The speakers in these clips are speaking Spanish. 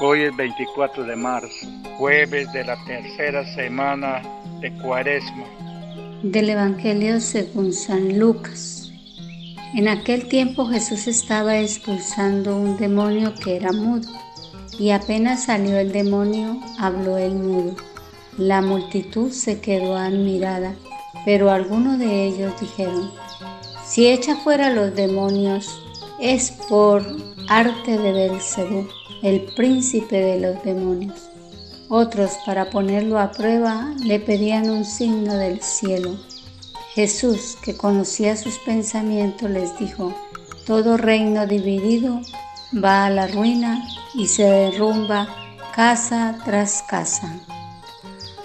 Hoy es 24 de marzo, jueves de la tercera semana de Cuaresma. Del Evangelio según San Lucas. En aquel tiempo Jesús estaba expulsando un demonio que era mudo, y apenas salió el demonio, habló el mudo. La multitud se quedó admirada, pero algunos de ellos dijeron, si echa fuera los demonios, es por arte de Belcebú el príncipe de los demonios. Otros, para ponerlo a prueba, le pedían un signo del cielo. Jesús, que conocía sus pensamientos, les dijo, todo reino dividido va a la ruina y se derrumba casa tras casa.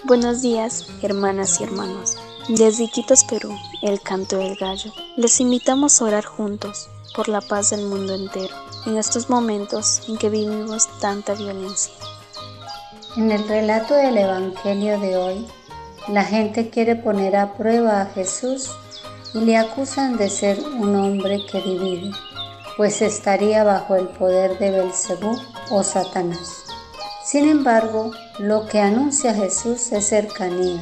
Buenos días, hermanas y hermanos. Desde Iquitos, Perú, el canto del gallo. Les invitamos a orar juntos por la paz del mundo entero en estos momentos en que vivimos tanta violencia. En el relato del Evangelio de hoy, la gente quiere poner a prueba a Jesús y le acusan de ser un hombre que divide, pues estaría bajo el poder de Belcebú o Satanás. Sin embargo, lo que anuncia Jesús es cercanía,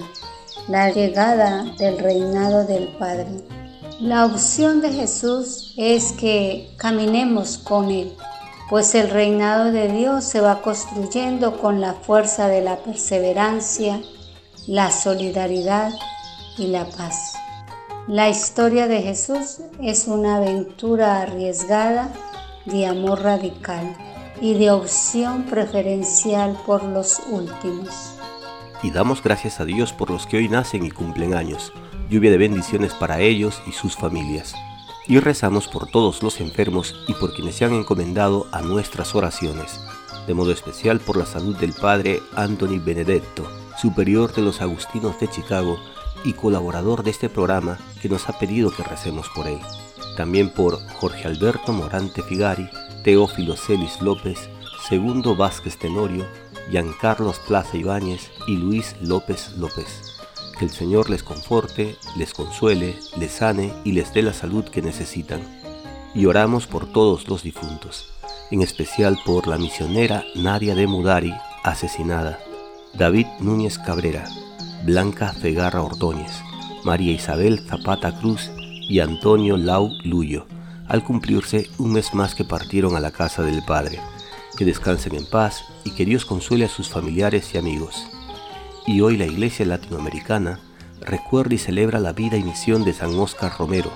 la llegada del reinado del Padre la opción de Jesús es que caminemos con Él, pues el reinado de Dios se va construyendo con la fuerza de la perseverancia, la solidaridad y la paz. La historia de Jesús es una aventura arriesgada de amor radical y de opción preferencial por los últimos. Y damos gracias a Dios por los que hoy nacen y cumplen años lluvia de bendiciones para ellos y sus familias. Y rezamos por todos los enfermos y por quienes se han encomendado a nuestras oraciones, de modo especial por la salud del Padre Anthony Benedetto, superior de los Agustinos de Chicago y colaborador de este programa que nos ha pedido que recemos por él. También por Jorge Alberto Morante Figari, Teófilo Celis López, Segundo Vázquez Tenorio, Giancarlos Plaza Ibáñez y Luis López López. Que el Señor les conforte, les consuele, les sane y les dé la salud que necesitan. Y oramos por todos los difuntos, en especial por la misionera Nadia de Mudari, asesinada, David Núñez Cabrera, Blanca Fegarra Ordóñez, María Isabel Zapata Cruz y Antonio Lau Luyo, al cumplirse un mes más que partieron a la casa del Padre. Que descansen en paz y que Dios consuele a sus familiares y amigos y hoy la Iglesia Latinoamericana recuerda y celebra la vida y misión de San Óscar Romero,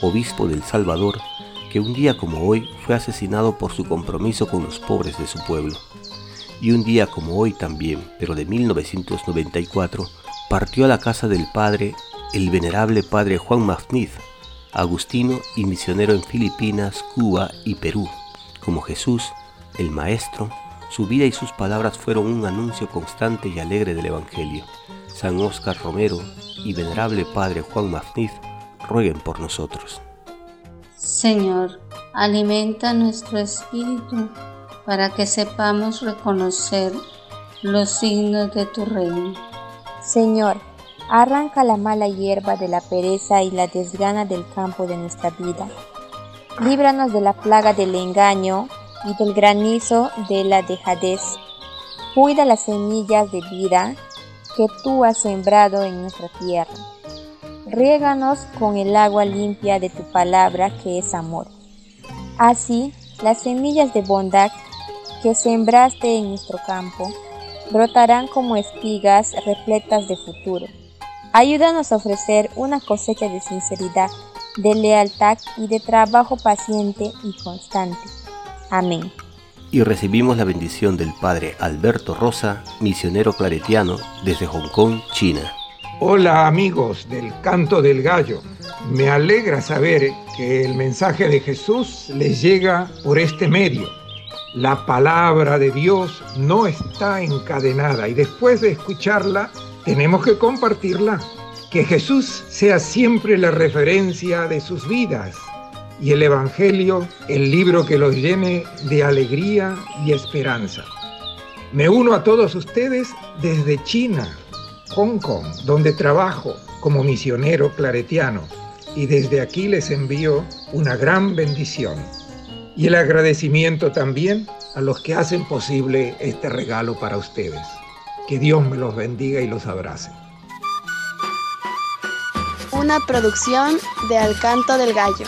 obispo del Salvador, que un día como hoy fue asesinado por su compromiso con los pobres de su pueblo. Y un día como hoy también, pero de 1994, partió a la casa del padre el venerable padre Juan Mafniz, agustino y misionero en Filipinas, Cuba y Perú. Como Jesús, el Maestro, su vida y sus palabras fueron un anuncio constante y alegre del Evangelio. San Óscar Romero y venerable Padre Juan Mafniz rueguen por nosotros. Señor, alimenta nuestro espíritu para que sepamos reconocer los signos de tu reino. Señor, arranca la mala hierba de la pereza y la desgana del campo de nuestra vida. Líbranos de la plaga del engaño y del granizo de la dejadez. Cuida las semillas de vida que tú has sembrado en nuestra tierra. Riéganos con el agua limpia de tu palabra que es amor. Así, las semillas de bondad que sembraste en nuestro campo brotarán como espigas repletas de futuro. Ayúdanos a ofrecer una cosecha de sinceridad, de lealtad y de trabajo paciente y constante Amén. Y recibimos la bendición del Padre Alberto Rosa, misionero claretiano desde Hong Kong, China. Hola amigos del canto del gallo. Me alegra saber que el mensaje de Jesús les llega por este medio. La palabra de Dios no está encadenada y después de escucharla tenemos que compartirla. Que Jesús sea siempre la referencia de sus vidas y el Evangelio el libro que los llene de alegría y esperanza. Me uno a todos ustedes desde China, Hong Kong, donde trabajo como misionero claretiano y desde aquí les envío una gran bendición. y el agradecimiento también a los que hacen posible este regalo para ustedes. Que Dios me los bendiga y los abrace. Una producción de Alcanto del Gallo.